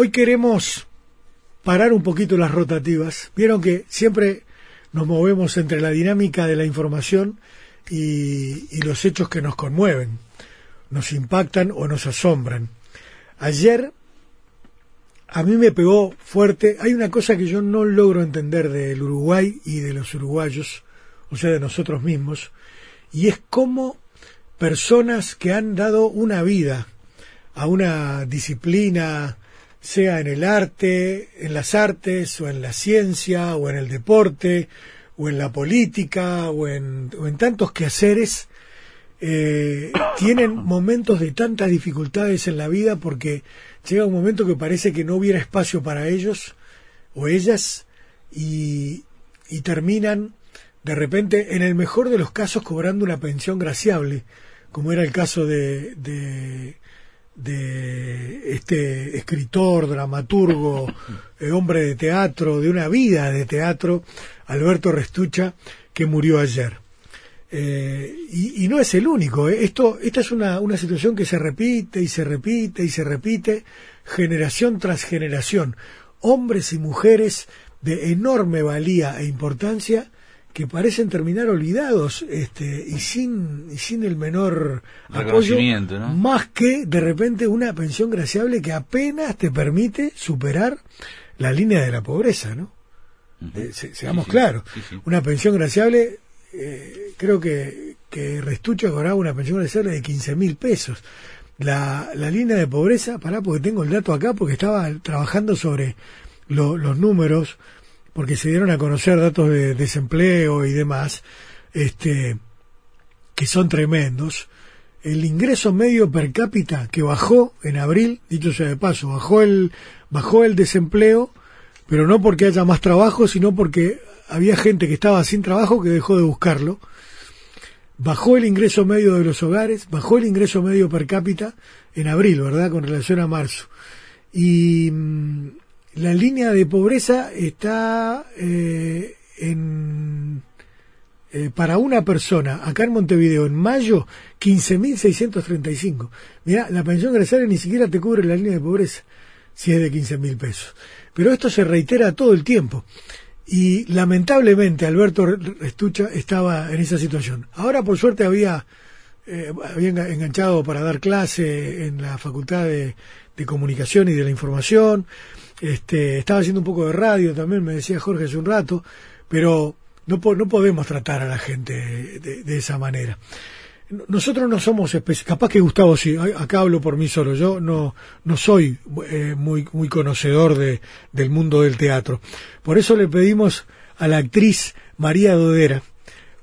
hoy queremos parar un poquito las rotativas. Vieron que siempre nos movemos entre la dinámica de la información y, los hechos que nos conmueven, nos impactan o nos asombran. Ayer a mí me pegó fuerte. Hay una cosa que yo no logro entender del Uruguay y de los uruguayos, o sea, de nosotros mismos, y es cómo personas que han dado una vida a una disciplina, sea en el arte, en las artes, o en la ciencia, o en el deporte, o en la política, o en, o en tantos quehaceres, eh, tienen momentos de tantas dificultades en la vida porque llega un momento que parece que no hubiera espacio para ellos o ellas y, y terminan de repente, en el mejor de los casos, cobrando una pensión graciable, como era el caso de, de, de este escritor, dramaturgo, eh, hombre de teatro, de una vida de teatro, Alberto Restucha, que murió ayer. Eh, y, no es el único. ¿eh? Esto, esta es una, una situación que se repite y se repite y se repite generación tras generación. Hombres y mujeres de enorme valía e importancia que parecen terminar olvidados este, y, sin, y sin el menor apoyo, más que de repente una pensión graciable que apenas te permite superar la línea de la pobreza, ¿no? seamos claros, una pensión graciable, eh, creo que, que Restucho cobraba una pensión graciable de 15 mil pesos. La, la línea de pobreza, pará porque tengo el dato acá, porque estaba trabajando sobre los números, porque se dieron a conocer datos de desempleo y demás, este, que son tremendos. El ingreso medio per cápita que bajó en abril, dicho sea de paso, bajó el, bajó el desempleo, pero no porque haya más trabajo, sino porque había gente que estaba sin trabajo que dejó de buscarlo. Bajó el ingreso medio de los hogares, bajó el ingreso medio per cápita en abril, ¿verdad? Con relación a marzo. Y mm, la línea de pobreza está eh, en eh, para una persona acá en Montevideo en mayo 15.635. Mira, la pensión graciaria ni siquiera te cubre la línea de pobreza si es de 15.000 pesos. Pero esto se reitera todo el tiempo. Y lamentablemente Alberto Restucha estaba en esa situación. Ahora por suerte había, eh, había enganchado para dar clase en la Facultad de, de Comunicación y de la Información este, estaba haciendo un poco de radio también, me decía Jorge hace un rato, pero no, no podemos tratar a la gente de, esa manera. Nosotros no somos capaz que Gustavo sí, acá hablo por mí solo, yo no, no soy eh, muy, muy conocedor de, del mundo del teatro. Por eso le pedimos a la actriz María Dodera,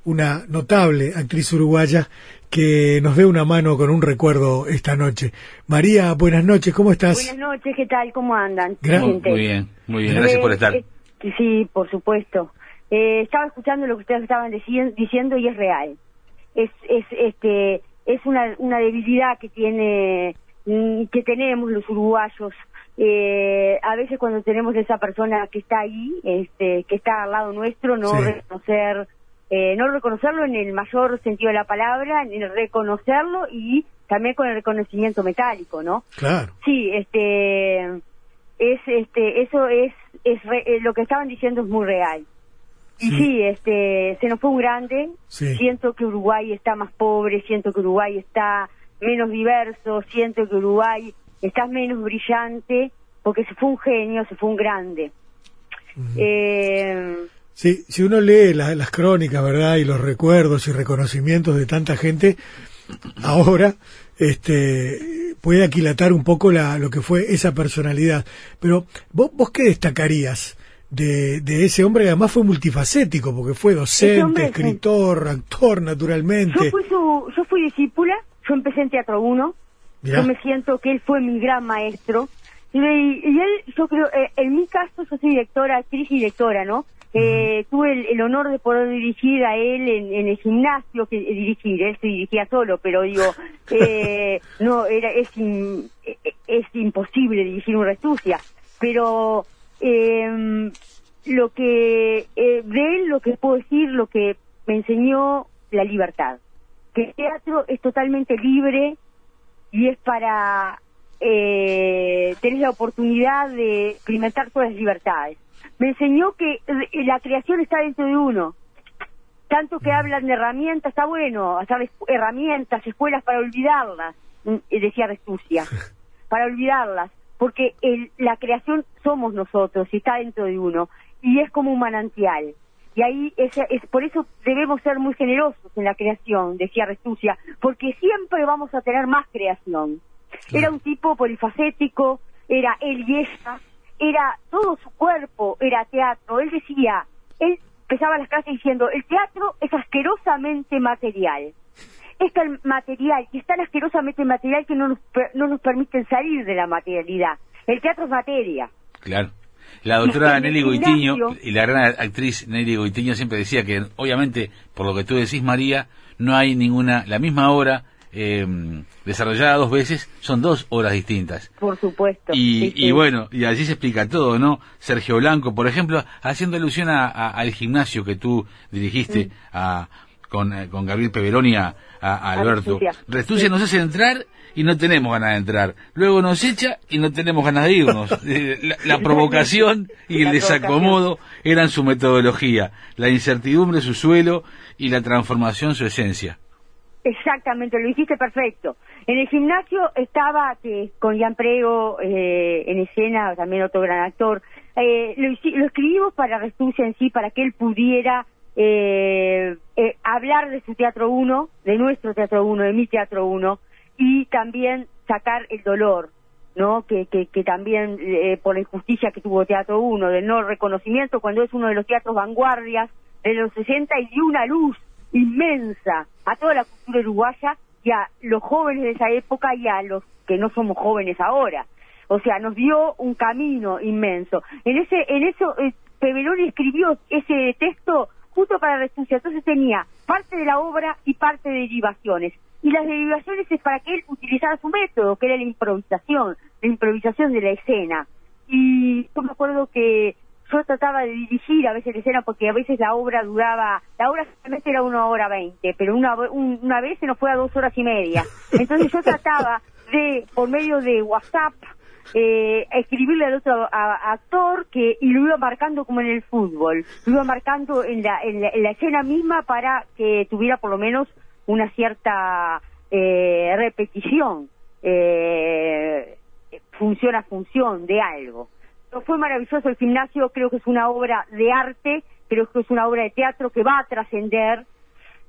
una notable actriz uruguaya, que nos dé una mano con un recuerdo esta noche. María, buenas noches, ¿cómo estás? Buenas noches, ¿qué tal? ¿Cómo andan? muy bien, muy bien, gracias por estar. Eh, sí, por supuesto. Eh, estaba escuchando lo que ustedes estaban diciendo y es real. Es, es, este, es una, una debilidad que tiene, mm, que tenemos los uruguayos. Eh, a veces cuando tenemos esa persona que está ahí, este, que está al lado nuestro, no reconocer eh, no reconocerlo en el mayor sentido de la palabra, en reconocerlo y también con el reconocimiento metálico, ¿no? Claro. Sí, este, es, este, eso es, es eh, lo que estaban diciendo es muy real. Y sí, este, se nos fue un grande. Siento que Uruguay está más pobre, siento que Uruguay está menos diverso, siento que Uruguay está menos brillante, porque se fue un genio, se fue un grande. eh, Sí, si uno lee las crónicas, ¿verdad? Y los recuerdos y reconocimientos de tanta gente, ahora este, puede aquilatar un poco la, lo que fue esa personalidad. Pero, ¿vos, vos qué destacarías de, de ese hombre? Además fue multifacético, porque fue docente, escritor, actor, naturalmente. Yo fui, su, yo fui discípula, yo empecé en Teatro 1, yo me siento que él fue mi gran maestro. Y, él, yo creo, eh, en mi caso, yo soy directora, actriz y directora, ¿no? Eh, tuve el, honor de poder dirigir a él en, el gimnasio, que dirigir, él se dirigía solo, pero digo, eh, no, era es, es imposible dirigir un Restucia, pero eh, lo que eh, de él lo que puedo decir, lo que me enseñó la libertad, que el teatro es totalmente libre y es para eh, tenés la oportunidad de experimentar todas las libertades. Me enseñó que la creación está dentro de uno. Tanto que hablan de herramientas, está bueno, ¿sabes? Herramientas, escuelas para olvidarlas, mm, decía Restucia, para olvidarlas, porque la creación somos nosotros y está dentro de uno, y es como un manantial. Y ahí es, es, por eso debemos ser muy generosos en la creación, decía Restucia, porque siempre vamos a tener más creación. Era un tipo polifacético, era él y ella, era todo su cuerpo, era teatro. Él decía, él empezaba las clases diciendo, el teatro es asquerosamente material. Es tan material y es tan asquerosamente material que no nos, no nos permiten salir de la materialidad. El teatro es materia. Claro. La doctora Nelly Goitiño y la gran actriz Nelly Goitiño siempre decía que, obviamente, por lo que tú decís, María, no hay ninguna, la misma obra eh, desarrollada dos veces, son dos obras distintas. Por supuesto. Y, bueno, y allí se explica todo, ¿no? Sergio Blanco, por ejemplo, haciendo alusión al gimnasio que tú dirigiste mm. a, con, eh, con Gabriel Peveroni a, Alberto. Restucia nos hace entrar y no tenemos ganas de entrar. Luego nos echa y no tenemos ganas de irnos. Eh, la, provocación y el desacomodo eran su metodología, la incertidumbre su suelo y la transformación su esencia. Exactamente, lo hiciste perfecto. En el gimnasio estaba con Jan Prego eh, en escena, también otro gran actor. Eh, lo, escribimos para Restucia en sí, para que él pudiera hablar de su Teatro 1, de nuestro Teatro 1, de mi Teatro 1, y también sacar el dolor, ¿no? Que, que, que también eh, por la injusticia que tuvo Teatro 1, del no reconocimiento, cuando es uno de los teatros vanguardias de los 60 y dio una luz inmensa a toda la cultura uruguaya y a los jóvenes de esa época y a los que no somos jóvenes ahora. O sea, nos dio un camino inmenso. En ese, en eso, eh, escribió ese texto justo para Restucia. Entonces tenía parte de la obra y parte de derivaciones y las derivaciones es para que él utilizara su método, que era la improvisación, la improvisación de la escena. Y yo me acuerdo que yo trataba de dirigir a veces la escena porque a veces la obra duraba, la obra solamente era una hora veinte, pero una, una vez se nos fue a dos horas y media. Entonces yo trataba de, por medio de WhatsApp, eh, escribirle al otro actor que y lo iba marcando como en el fútbol, lo iba marcando en la, en la escena misma para que tuviera por lo menos una cierta eh, repetición, eh, función a función de algo. Fue maravilloso el gimnasio, creo que es una obra de arte, creo que es una obra de teatro que va a trascender.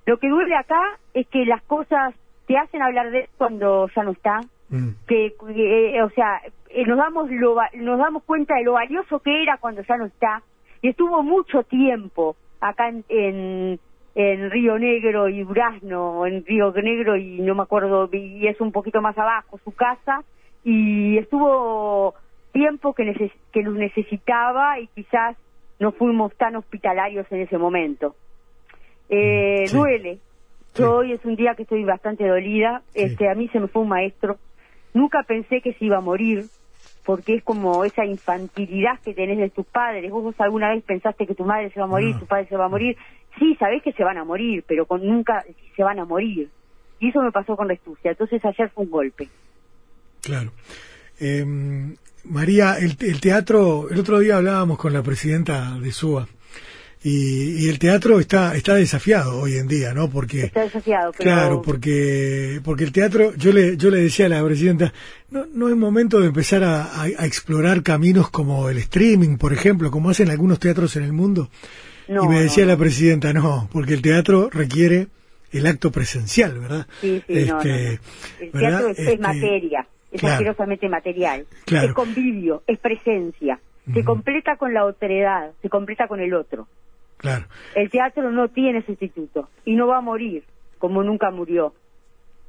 Lo que duele acá es que las cosas te hacen hablar de cuando ya no está, mm. que, eh, o sea, eh, nos damos nos damos cuenta de lo valioso que era cuando ya no está y estuvo mucho tiempo acá en en Río Negro y Durazno, en Río Negro y no me acuerdo, y es un poquito más abajo su casa, y estuvo tiempo que, que nos necesitaba y quizás no fuimos tan hospitalarios en ese momento. Eh, Duele. Hoy es un día que estoy bastante dolida. Este, a mí se me fue un maestro. Nunca pensé que se iba a morir, porque es como esa infantilidad que tenés de tus padres. Vos, alguna vez pensaste que tu madre se va a morir, tu padre se va a morir, sí, sabés que se van a morir, pero con nunca se van a morir. Y eso me pasó con la estucia. Entonces ayer fue un golpe. Claro. Eh, María, el, teatro, el otro día hablábamos con la presidenta de SUA. Y, el teatro está está desafiado hoy en día, ¿no? Porque está desafiado, claro, porque porque el teatro, yo le yo le decía a la presidenta, no no es momento de empezar a, a explorar caminos como el streaming, por ejemplo, como hacen algunos teatros en el mundo y me decía la presidenta, no, porque el teatro requiere el acto presencial, ¿verdad? Sí, sí, este, El teatro es, este, materia, es asquerosamente material. Es convivio, es presencia. Se completa con la otredad, se completa con el otro. Claro. El teatro no tiene sustituto y no va a morir como nunca murió.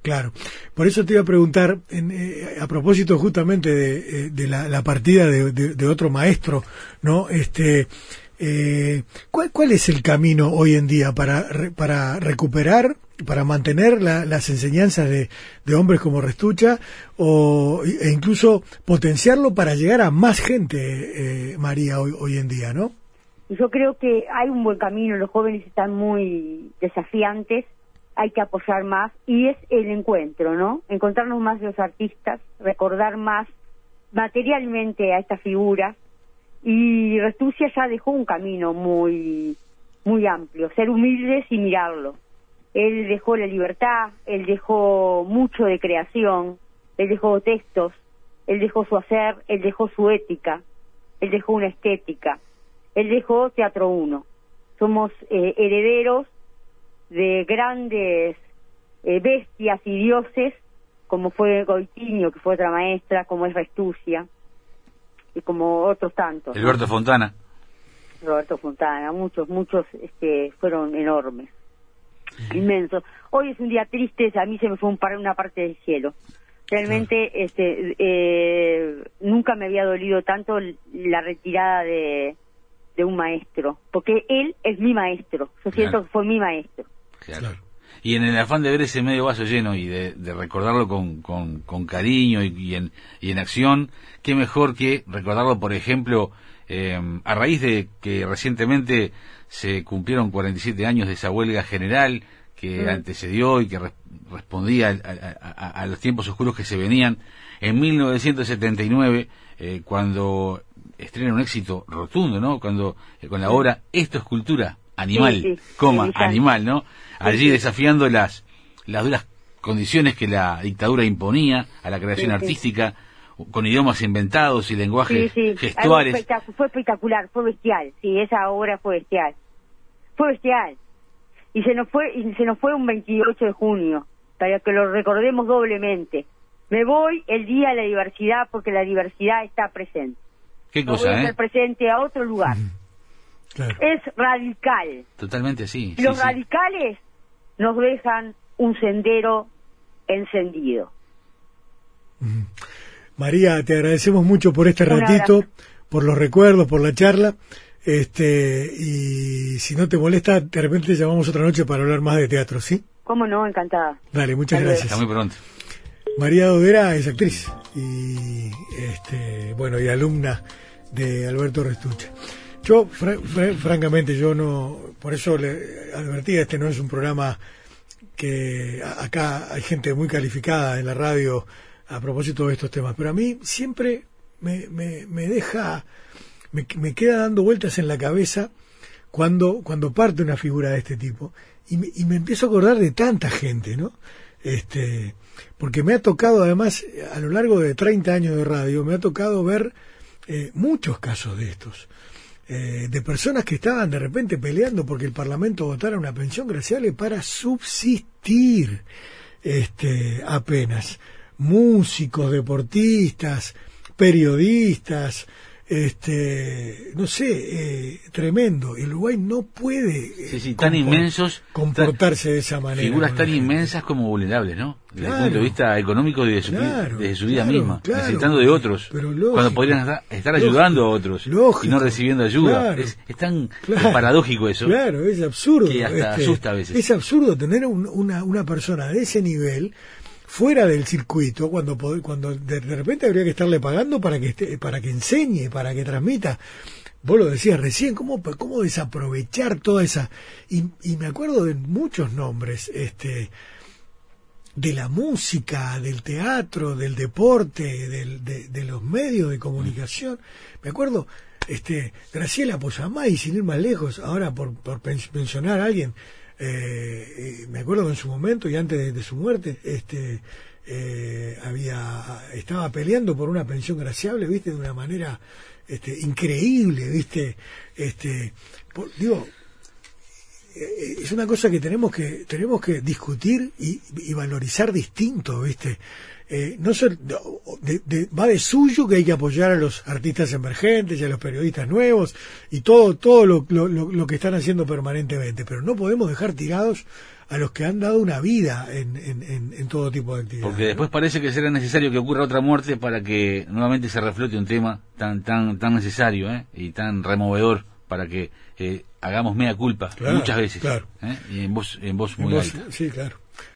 Claro, por eso te iba a preguntar, eh, a propósito justamente de, eh, la, partida de, de, otro maestro, ¿no? Este, eh, ¿cuál, ¿Cuál es el camino hoy en día para, para recuperar, para mantener las enseñanzas de, hombres como Restucha o, e incluso potenciarlo para llegar a más gente, eh, María, hoy, hoy en día, ¿no? Yo creo que hay un buen camino, los jóvenes están muy desafiantes, hay que apoyar más y es el encuentro, ¿no? Encontrarnos más de los artistas, recordar más materialmente a estas figuras y Restucia ya dejó un camino muy muy amplio, ser humildes y mirarlo. Él dejó la libertad, él dejó mucho de creación, él dejó textos, él dejó su hacer, él dejó su ética, él dejó una estética, él dejó Teatro Uno. Somos eh, herederos de grandes eh, bestias y dioses, como fue Goitiño, que fue otra maestra, como es Restucia, y como otros tantos. Alberto Fontana. Roberto Fontana, muchos, muchos este, fueron enormes, inmensos. Hoy es un día triste, a mí se me fue un par, una parte del cielo. Realmente este, eh, nunca me había dolido tanto la retirada de, de un maestro, porque él es mi maestro, yo siento que fue mi maestro. Claro. Y en el afán de ver ese medio vaso lleno y de, recordarlo con, con, cariño y, en, y en acción, qué mejor que recordarlo, por ejemplo, eh, a raíz de que recientemente se cumplieron 47 años de esa huelga general que mm. antecedió y que respondía a, los tiempos oscuros que se venían, en 1979, eh, cuando estrena un éxito rotundo, ¿no? Cuando eh, con la obra Esto es cultura, animal, coma, animal, ¿no? Allí desafiando las, las duras condiciones que la dictadura imponía a la creación artística, con idiomas inventados y lenguajes gestuales. fue espectacular, fue bestial, sí, esa obra fue bestial. Fue bestial. Y se nos fue, y se nos fue un 28 de junio, para que lo recordemos doblemente. Me voy el día de la diversidad porque la diversidad está presente. ¿Qué cosa, voy eh? presente a otro lugar. Es radical. Totalmente, sí. Los radicales nos dejan un sendero encendido. María, te agradecemos mucho por este ratito, por los recuerdos, por la charla. Este, y si no te molesta, de repente llamamos otra noche para hablar más de teatro, ¿sí? Cómo no, encantada. Dale, muchas gracias. Hasta muy pronto. María Dodera es actriz y este, bueno, y alumna de Alberto Restucha. Yo, francamente, yo no, por eso le advertía, este no es un programa que acá hay gente muy calificada en la radio a propósito de estos temas, pero a mí siempre me, me, deja, me, me, queda dando vueltas en la cabeza cuando, cuando parte una figura de este tipo y me, y me empiezo a acordar de tanta gente, ¿no? Este, porque me ha tocado además, a lo largo de 30 años de radio, me ha tocado ver eh, muchos casos de estos. Eh, de personas que estaban de repente peleando porque el Parlamento votara una pensión graciable para subsistir este, apenas. Músicos, deportistas, periodistas, este, no sé, eh, tremendo. El Uruguay no puede tan inmensos, comportarse de esa manera. Figuras tan inmensas como vulnerables, ¿no? Desde el punto de vista económico y de su, de su vida misma, necesitando de otros, cuando podrían estar, ayudando a otros y no recibiendo ayuda. Es, tan paradójico eso. Claro, es absurdo. Que hasta este, asusta a veces. Es absurdo tener una, una persona de ese nivel fuera del circuito cuando cuando de, repente habría que estarle pagando para que esté, para que enseñe para que transmita vos lo decías recién cómo cómo desaprovechar toda esa y, me acuerdo de muchos nombres este de la música, del teatro, del deporte, del, de, de, los medios de comunicación. Me acuerdo, este, Graciela Posamay, sin ir más lejos, ahora por, por mencionar a alguien, eh, me acuerdo que en su momento y antes de, su muerte, este, eh, había, estaba peleando por una pensión graciable, viste, de una manera este, increíble, viste, este, digo, eh, es una cosa que tenemos que tenemos que discutir y, y valorizar distinto, viste. Eh, no ser, va de suyo que hay que apoyar a los artistas emergentes y a los periodistas nuevos y todo, todo lo, lo, lo, que están haciendo permanentemente, pero no podemos dejar tirados a los que han dado una vida en, en, en, todo tipo de actividades. Porque después parece que será necesario que ocurra otra muerte para que nuevamente se reflote un tema tan tan tan necesario ¿eh? y tan removedor para que eh, hagamos mea culpa muchas veces. Claro. ¿eh? Y en voz, en voz muy alta. Sí, claro.